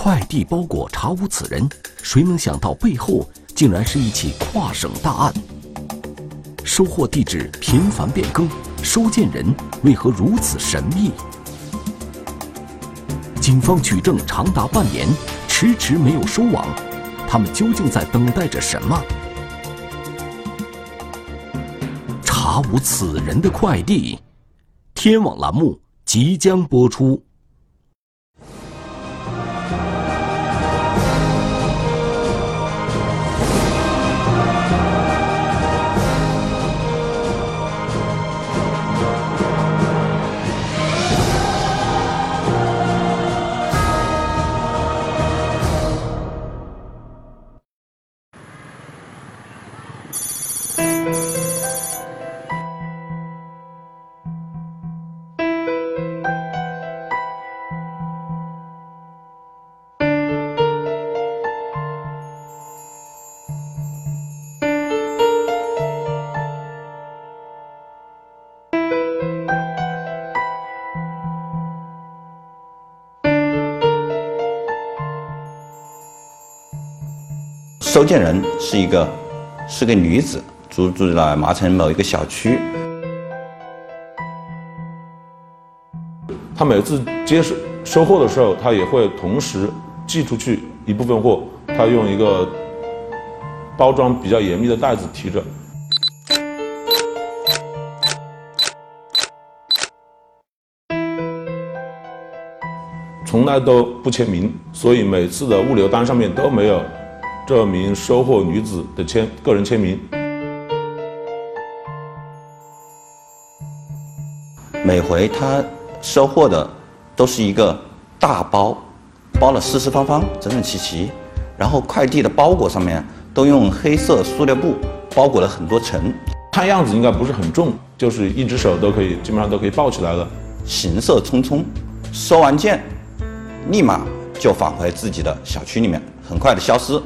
快递包裹查无此人，谁能想到背后竟然是一起跨省大案？收货地址频繁变更，收件人为何如此神秘？警方取证长达半年，迟迟没有收网，他们究竟在等待着什么？查无此人的快递，天网栏目即将播出。收件人是一个是个女子，租住在麻城某一个小区。她每次接收收货的时候，她也会同时寄出去一部分货，她用一个包装比较严密的袋子提着。从来都不签名，所以每次的物流单上面都没有这名收货女子的签个人签名。每回她收货的都是一个大包，包了四四方方、整整齐齐，然后快递的包裹上面都用黑色塑料布包裹了很多层，看样子应该不是很重，就是一只手都可以，基本上都可以抱起来了。行色匆匆，收完件。立马就返回自己的小区里面，很快的消失。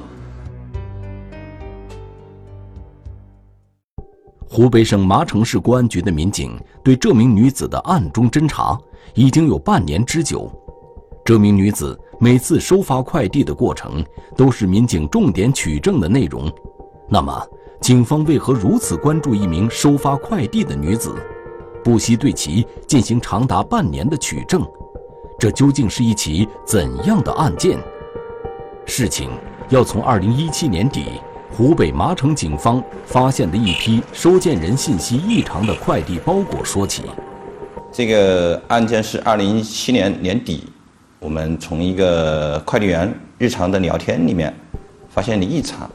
湖北省麻城市公安局的民警对这名女子的暗中侦查已经有半年之久。这名女子每次收发快递的过程都是民警重点取证的内容。那么，警方为何如此关注一名收发快递的女子，不惜对其进行长达半年的取证？这究竟是一起怎样的案件？事情要从二零一七年底，湖北麻城警方发现的一批收件人信息异常的快递包裹说起。这个案件是二零一七年年底，我们从一个快递员日常的聊天里面发现的异常。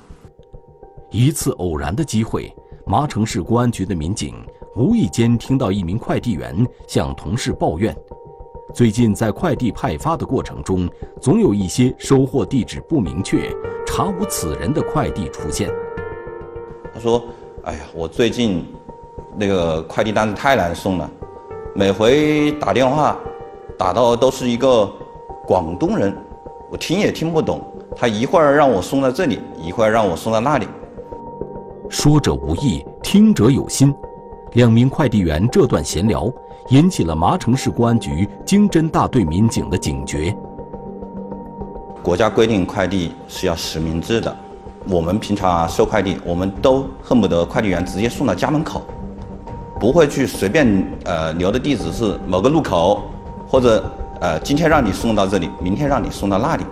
一次偶然的机会，麻城市公安局的民警无意间听到一名快递员向同事抱怨。最近在快递派发的过程中，总有一些收货地址不明确、查无此人的快递出现。他说：“哎呀，我最近那个快递单子太难送了，每回打电话打到都是一个广东人，我听也听不懂。他一会儿让我送到这里，一会儿让我送到那里。”说者无意，听者有心。两名快递员这段闲聊。引起了麻城市公安局经侦大队民警的警觉。国家规定快递是要实名制的，我们平常啊收快递，我们都恨不得快递员直接送到家门口，不会去随便呃留的地址是某个路口，或者呃今天让你送到这里，明天让你送到那里。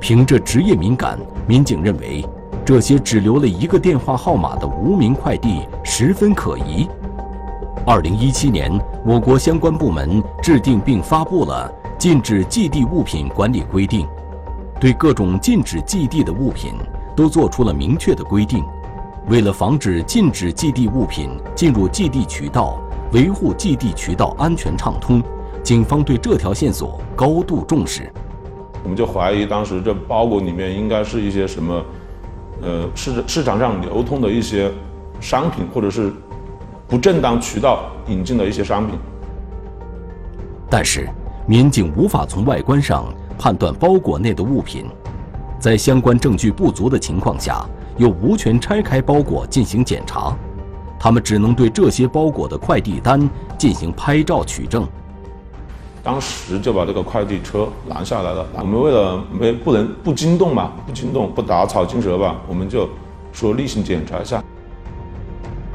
凭着职业敏感，民警认为这些只留了一个电话号码的无名快递十分可疑。二零一七年，我国相关部门制定并发布了《禁止寄递物品管理规定》，对各种禁止寄递的物品都作出了明确的规定。为了防止禁止寄递物品进入寄递渠道，维护寄递渠道安全畅通，警方对这条线索高度重视。我们就怀疑当时这包裹里面应该是一些什么，呃，市市场上流通的一些商品，或者是。不正当渠道引进的一些商品，但是民警无法从外观上判断包裹内的物品，在相关证据不足的情况下，又无权拆开包裹进行检查，他们只能对这些包裹的快递单进行拍照取证。当时就把这个快递车拦下来了。我们为了没不能不惊动嘛，不惊动不打草惊蛇吧，我们就说例行检查一下。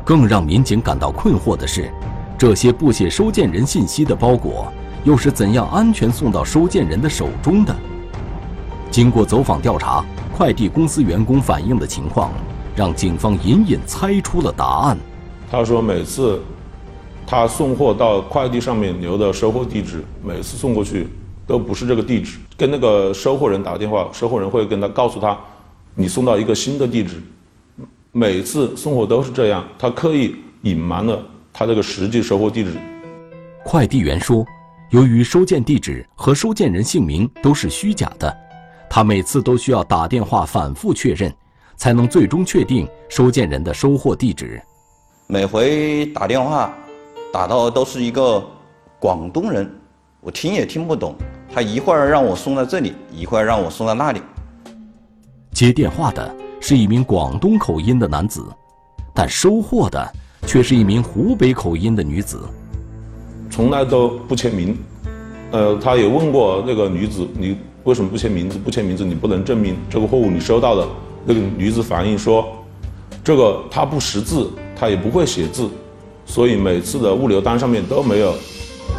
更让民警感到困惑的是，这些不写收件人信息的包裹，又是怎样安全送到收件人的手中的？经过走访调查，快递公司员工反映的情况，让警方隐隐猜出了答案。他说每次。他送货到快递上面留的收货地址，每次送过去都不是这个地址。跟那个收货人打电话，收货人会跟他告诉他，你送到一个新的地址。每次送货都是这样，他刻意隐瞒了他这个实际收货地址。快递员说，由于收件地址和收件人姓名都是虚假的，他每次都需要打电话反复确认，才能最终确定收件人的收货地址。每回打电话。打到都是一个广东人，我听也听不懂。他一会儿让我送到这里，一会儿让我送到那里。接电话的是一名广东口音的男子，但收货的却是一名湖北口音的女子。从来都不签名。呃，他也问过那个女子：“你为什么不签名字？不签名字，你不能证明这个货物你收到的。”那个女子反映说：“这个他不识字，他也不会写字。”所以每次的物流单上面都没有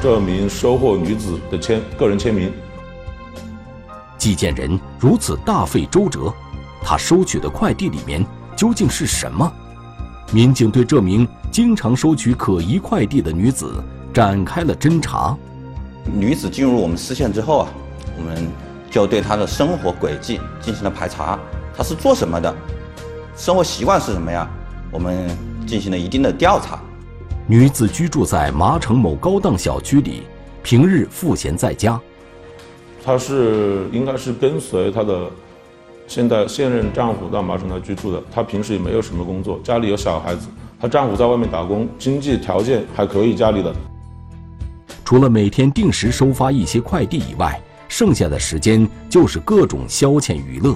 这名收货女子的签个人签名。寄件人如此大费周折，他收取的快递里面究竟是什么？民警对这名经常收取可疑快递的女子展开了侦查。女子进入我们视线之后啊，我们就对她的生活轨迹进行了排查，她是做什么的？生活习惯是什么呀？我们进行了一定的调查。女子居住在麻城某高档小区里，平日赋闲在家。她是应该是跟随她的现在现任丈夫到麻城来居住的。她平时也没有什么工作，家里有小孩子，她丈夫在外面打工，经济条件还可以。家里的除了每天定时收发一些快递以外，剩下的时间就是各种消遣娱乐。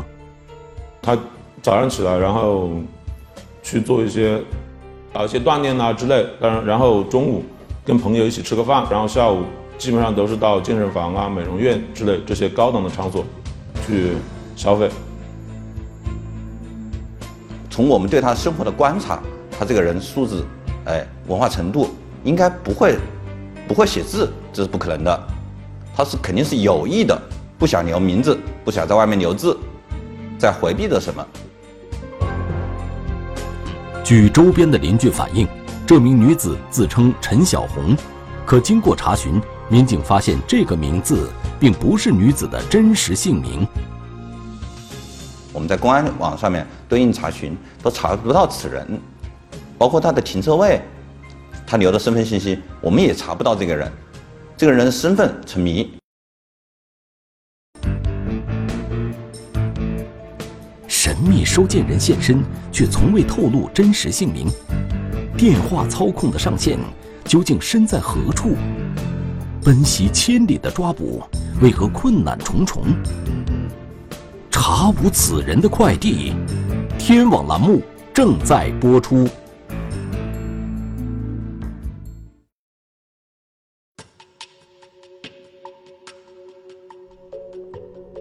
她早上起来，然后去做一些。搞一些锻炼啊之类，当然，然后中午跟朋友一起吃个饭，然后下午基本上都是到健身房啊、美容院之类这些高档的场所去消费。从我们对他生活的观察，他这个人素质，哎，文化程度应该不会不会写字，这是不可能的。他是肯定是有意的，不想留名字，不想在外面留字，在回避着什么。据周边的邻居反映，这名女子自称陈小红，可经过查询，民警发现这个名字并不是女子的真实姓名。我们在公安网上面对应查询，都查不到此人，包括他的停车位，他留的身份信息，我们也查不到这个人，这个人的身份成谜。神秘收件人现身，却从未透露真实姓名。电话操控的上线究竟身在何处？奔袭千里的抓捕，为何困难重重？查无此人的快递，天网栏目正在播出。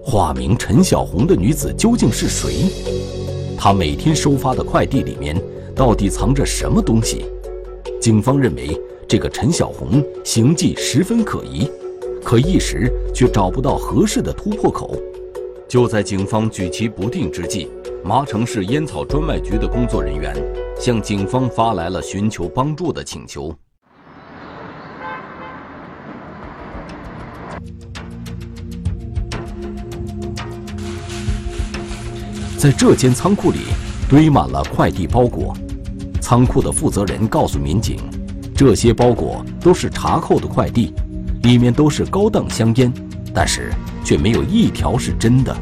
化名陈小红的女子究竟是谁？她每天收发的快递里面到底藏着什么东西？警方认为这个陈小红行迹十分可疑，可一时却找不到合适的突破口。就在警方举棋不定之际，麻城市烟草专卖局的工作人员向警方发来了寻求帮助的请求。在这间仓库里堆满了快递包裹，仓库的负责人告诉民警，这些包裹都是查扣的快递，里面都是高档香烟，但是却没有一条是真的。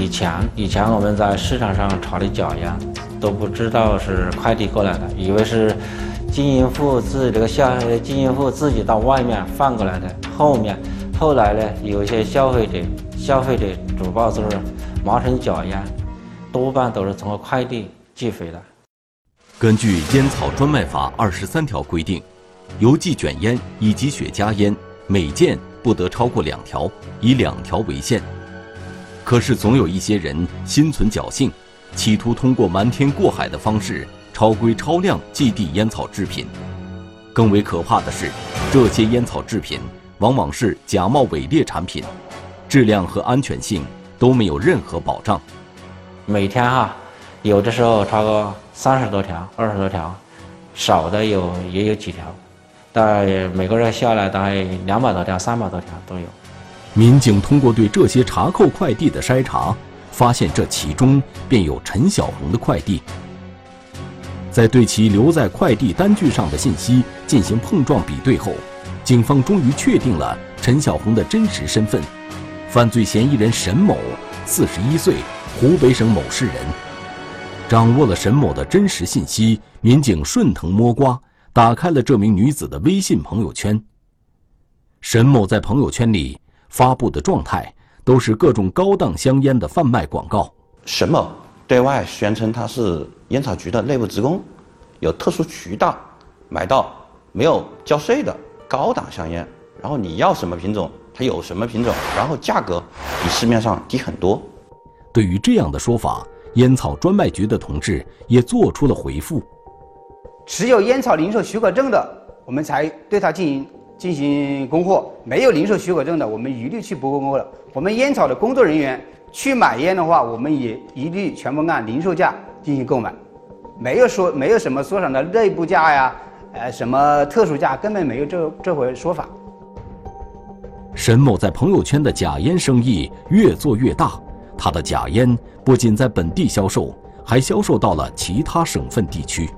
以前以前我们在市场上查的假烟，都不知道是快递过来的，以为是经营户自己这个消经营户自己到外面放过来的。后面后来呢，有一些消费者消费者主报就是。麻城假烟多半都是通过快递寄回的。根据《烟草专卖法》二十三条规定，邮寄卷烟以及雪茄烟每件不得超过两条，以两条为限。可是总有一些人心存侥幸，企图通过瞒天过海的方式超规超量寄递烟草制品。更为可怕的是，这些烟草制品往往是假冒伪劣产品，质量和安全性都没有任何保障。每天哈，有的时候超过三十多条、二十多条，少的有也有几条，大概每个月下来大概两百多条、三百多条都有。民警通过对这些查扣快递的筛查，发现这其中便有陈小红的快递。在对其留在快递单据上的信息进行碰撞比对后，警方终于确定了陈小红的真实身份：犯罪嫌疑人沈某，四十一岁，湖北省某市人。掌握了沈某的真实信息，民警顺藤摸瓜，打开了这名女子的微信朋友圈。沈某在朋友圈里发布的状态都是各种高档香烟的贩卖广告。沈某对外宣称他是烟草局的内部职工，有特殊渠道买到没有交税的高档香烟，然后你要什么品种，他有什么品种，然后价格比市面上低很多。对于这样的说法，烟草专卖局的同志也做出了回复：持有烟草零售许可证的，我们才对他进行进行供货；没有零售许可证的，我们一律去不供货了。我们烟草的工作人员去买烟的话，我们也一律全部按零售价进行购买，没有说没有什么说什么内部价呀，呃，什么特殊价，根本没有这这回说法。沈某在朋友圈的假烟生意越做越大，他的假烟不仅在本地销售，还销售到了其他省份地区。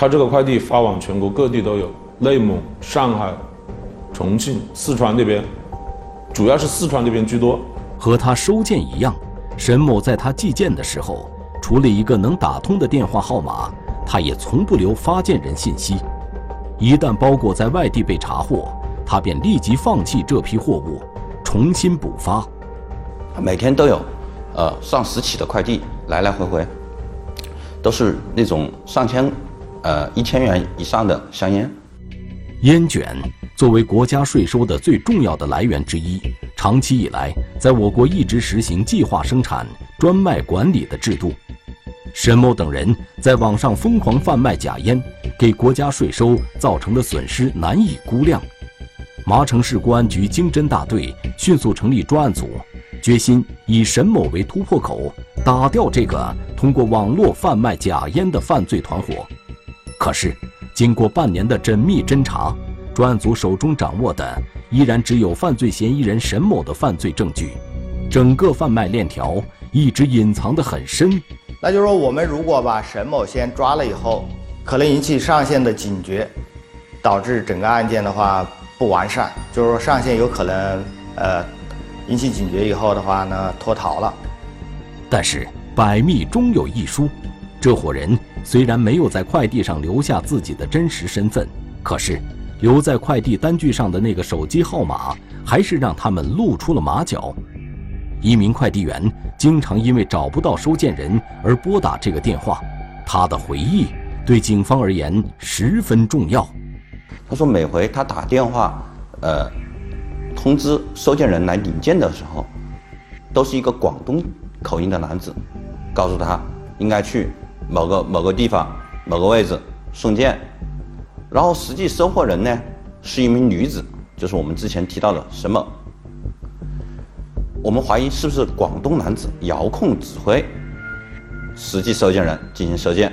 他这个快递发往全国各地都有，内蒙、上海、重庆、四川那边，主要是四川那边居多。和他收件一样，沈某在他寄件的时候，除了一个能打通的电话号码，他也从不留发件人信息。一旦包裹在外地被查获，他便立即放弃这批货物，重新补发。每天都有，呃，上十起的快递来来回回，都是那种上千，呃，一千元以上的香烟。烟卷作为国家税收的最重要的来源之一，长期以来在我国一直实行计划生产、专卖管理的制度。沈某等人在网上疯狂贩卖假烟，给国家税收造成的损失难以估量。麻城市公安局经侦大队迅速成立专案组，决心以沈某为突破口，打掉这个通过网络贩卖假烟的犯罪团伙。可是，经过半年的缜密侦查，专案组手中掌握的依然只有犯罪嫌疑人沈某的犯罪证据，整个贩卖链条一直隐藏得很深。那就是说，我们如果把沈某先抓了以后，可能引起上线的警觉，导致整个案件的话不完善。就是说，上线有可能呃引起警觉以后的话呢脱逃了。但是百密终有一疏，这伙人虽然没有在快递上留下自己的真实身份，可是留在快递单据上的那个手机号码，还是让他们露出了马脚。一名快递员经常因为找不到收件人而拨打这个电话，他的回忆对警方而言十分重要。他说，每回他打电话，呃，通知收件人来领件的时候，都是一个广东口音的男子，告诉他应该去某个某个地方某个位置送件，然后实际收货人呢是一名女子，就是我们之前提到的沈某。我们怀疑是不是广东男子遥控指挥实际收件人进行收件。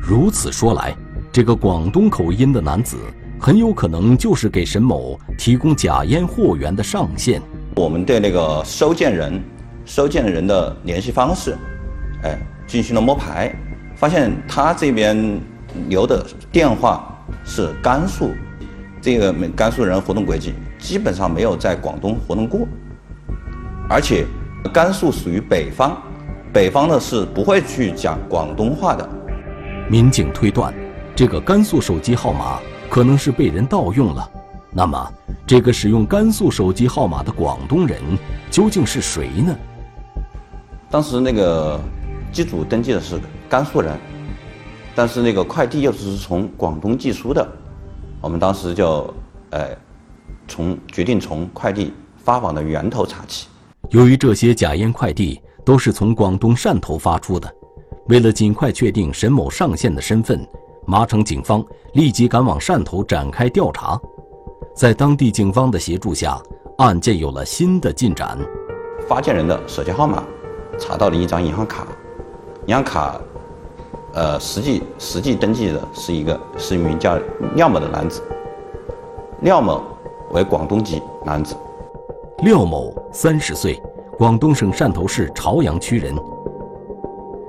如此说来，这个广东口音的男子很有可能就是给沈某提供假烟货源的上线。我们对那个收件人、收件人的联系方式，哎，进行了摸排，发现他这边留的电话是甘肃，这个甘肃人活动轨迹基本上没有在广东活动过。而且，甘肃属于北方，北方呢是不会去讲广东话的。民警推断，这个甘肃手机号码可能是被人盗用了。那么，这个使用甘肃手机号码的广东人究竟是谁呢？当时那个机主登记的是甘肃人，但是那个快递又是从广东寄出的，我们当时就，呃，从决定从快递发往的源头查起。由于这些假烟快递都是从广东汕头发出的，为了尽快确定沈某上线的身份，麻城警方立即赶往汕头展开调查。在当地警方的协助下，案件有了新的进展。发件人的手机号码查到了一张银行卡，银行卡。呃，实际实际登记的是一个是一名叫廖某的男子。廖某为广东籍男子。廖某三十岁，广东省汕头市潮阳区人。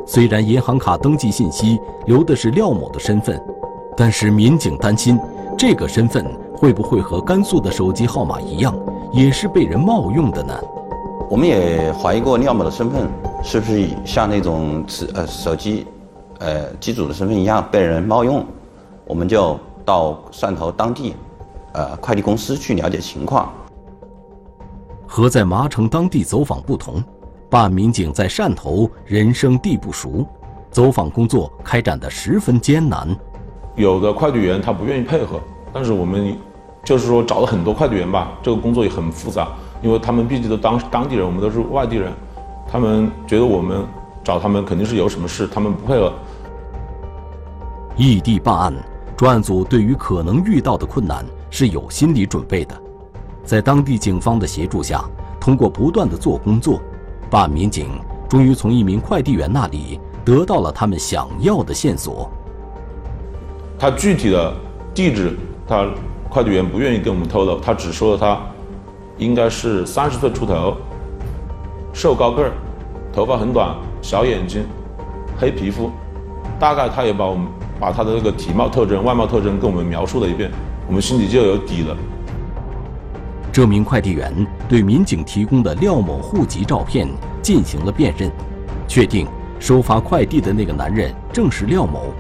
虽然银行卡登记信息留的是廖某的身份，但是民警担心这个身份会不会和甘肃的手机号码一样，也是被人冒用的呢？我们也怀疑过廖某的身份是不是像那种持呃手机。呃，机主的身份一样被人冒用，我们就到汕头当地，呃，快递公司去了解情况。和在麻城当地走访不同，办案民警在汕头人生地不熟，走访工作开展的十分艰难。有的快递员他不愿意配合，但是我们就是说找了很多快递员吧，这个工作也很复杂，因为他们毕竟都当当地人，我们都是外地人，他们觉得我们找他们肯定是有什么事，他们不配合。异地办案，专案组对于可能遇到的困难是有心理准备的。在当地警方的协助下，通过不断的做工作，办案民警终于从一名快递员那里得到了他们想要的线索。他具体的地址，他快递员不愿意跟我们透露，他只说了他应该是三十岁出头，瘦高个儿，头发很短，小眼睛，黑皮肤，大概他也把我们。把他的那个体貌特征、外貌特征跟我们描述了一遍，我们心里就有底了。这名快递员对民警提供的廖某户籍照片进行了辨认，确定收发快递的那个男人正是廖某。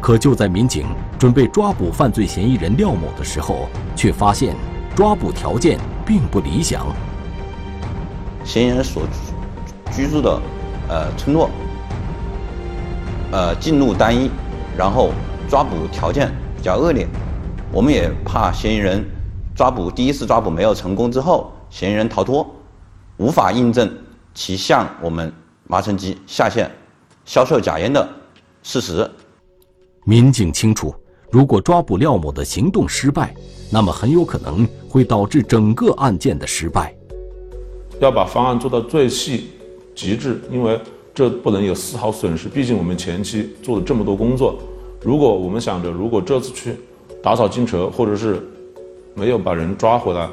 可就在民警准备抓捕犯罪嫌疑人廖某的时候，却发现抓捕条件并不理想。嫌疑人所居住的呃村落，呃进入单一。然后抓捕条件比较恶劣，我们也怕嫌疑人抓捕第一次抓捕没有成功之后，嫌疑人逃脱，无法印证其向我们麻城基下线销售假烟的事实。民警清楚，如果抓捕廖某的行动失败，那么很有可能会导致整个案件的失败。要把方案做到最细极致，因为。这不能有丝毫损失，毕竟我们前期做了这么多工作。如果我们想着，如果这次去打草惊蛇，或者是没有把人抓回来，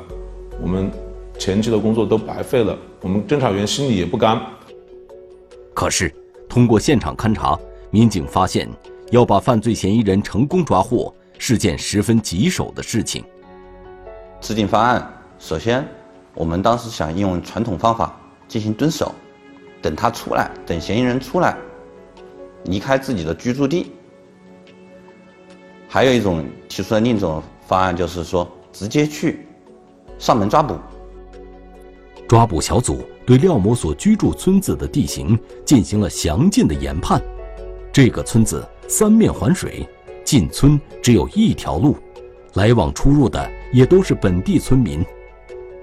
我们前期的工作都白费了，我们侦查员心里也不甘。可是，通过现场勘查，民警发现，要把犯罪嫌疑人成功抓获是件十分棘手的事情。制定方案，首先，我们当时想用传统方法进行蹲守。等他出来，等嫌疑人出来，离开自己的居住地。还有一种提出的另一种方案，就是说直接去上门抓捕。抓捕小组对廖某所居住村子的地形进行了详尽的研判。这个村子三面环水，进村只有一条路，来往出入的也都是本地村民。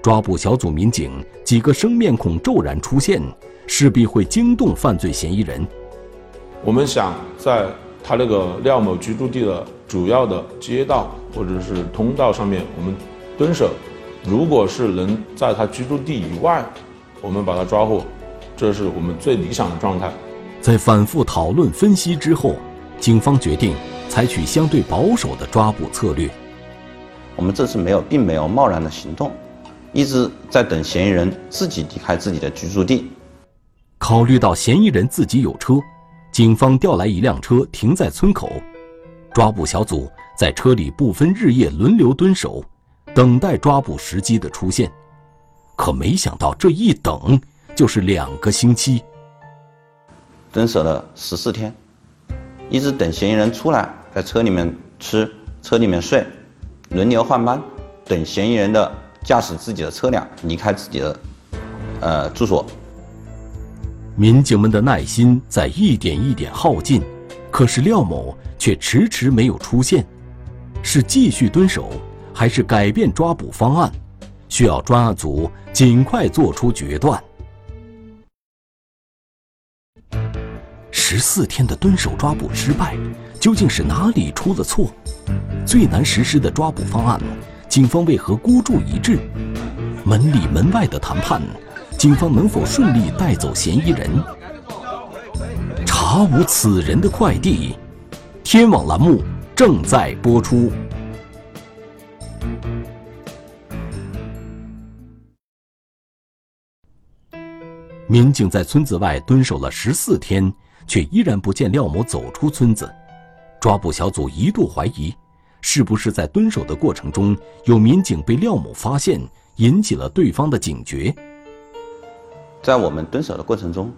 抓捕小组民警几个生面孔骤然出现。势必会惊动犯罪嫌疑人。我们想在他那个廖某居住地的主要的街道或者是通道上面，我们蹲守。如果是能在他居住地以外，我们把他抓获，这是我们最理想的状态。在反复讨论分析之后，警方决定采取相对保守的抓捕策略。我们这次没有，并没有贸然的行动，一直在等嫌疑人自己离开自己的居住地。考虑到嫌疑人自己有车，警方调来一辆车停在村口，抓捕小组在车里不分日夜轮流蹲守，等待抓捕时机的出现。可没想到这一等就是两个星期，蹲守了十四天，一直等嫌疑人出来，在车里面吃，车里面睡，轮流换班，等嫌疑人的驾驶自己的车辆离开自己的呃住所。民警们的耐心在一点一点耗尽，可是廖某却迟迟没有出现，是继续蹲守，还是改变抓捕方案，需要专案组尽快做出决断。十四天的蹲守抓捕失败，究竟是哪里出了错？最难实施的抓捕方案，警方为何孤注一掷？门里门外的谈判，警方能否顺利带走嫌疑人？查无此人的快递，天网栏目正在播出。民警在村子外蹲守了十四天，却依然不见廖某走出村子。抓捕小组一度怀疑，是不是在蹲守的过程中，有民警被廖某发现，引起了对方的警觉。在我们蹲守的过程中，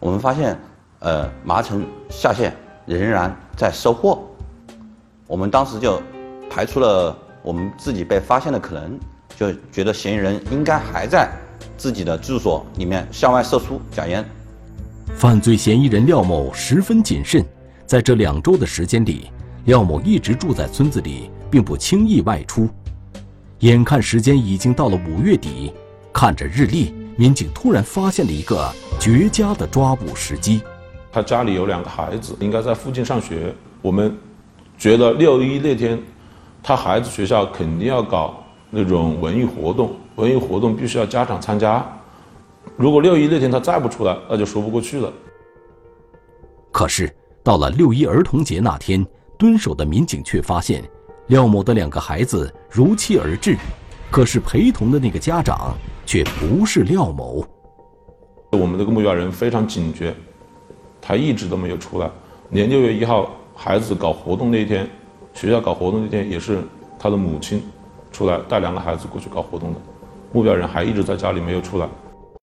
我们发现，呃，麻城下线仍然在收货。我们当时就排除了我们自己被发现的可能，就觉得嫌疑人应该还在。自己的住所里面向外射出假烟。犯罪嫌疑人廖某十分谨慎，在这两周的时间里，廖某一直住在村子里，并不轻易外出。眼看时间已经到了五月底，看着日历，民警突然发现了一个绝佳的抓捕时机。他家里有两个孩子，应该在附近上学。我们觉得六一那天，他孩子学校肯定要搞那种文艺活动。文艺活动必须要家长参加，如果六一那天他再不出来，那就说不过去了。可是到了六一儿童节那天，蹲守的民警却发现，廖某的两个孩子如期而至，可是陪同的那个家长却不是廖某。我们这个目标人非常警觉，他一直都没有出来。连六月一号孩子搞活动那一天，学校搞活动那天也是他的母亲出来带两个孩子过去搞活动的。目标人还一直在家里没有出来。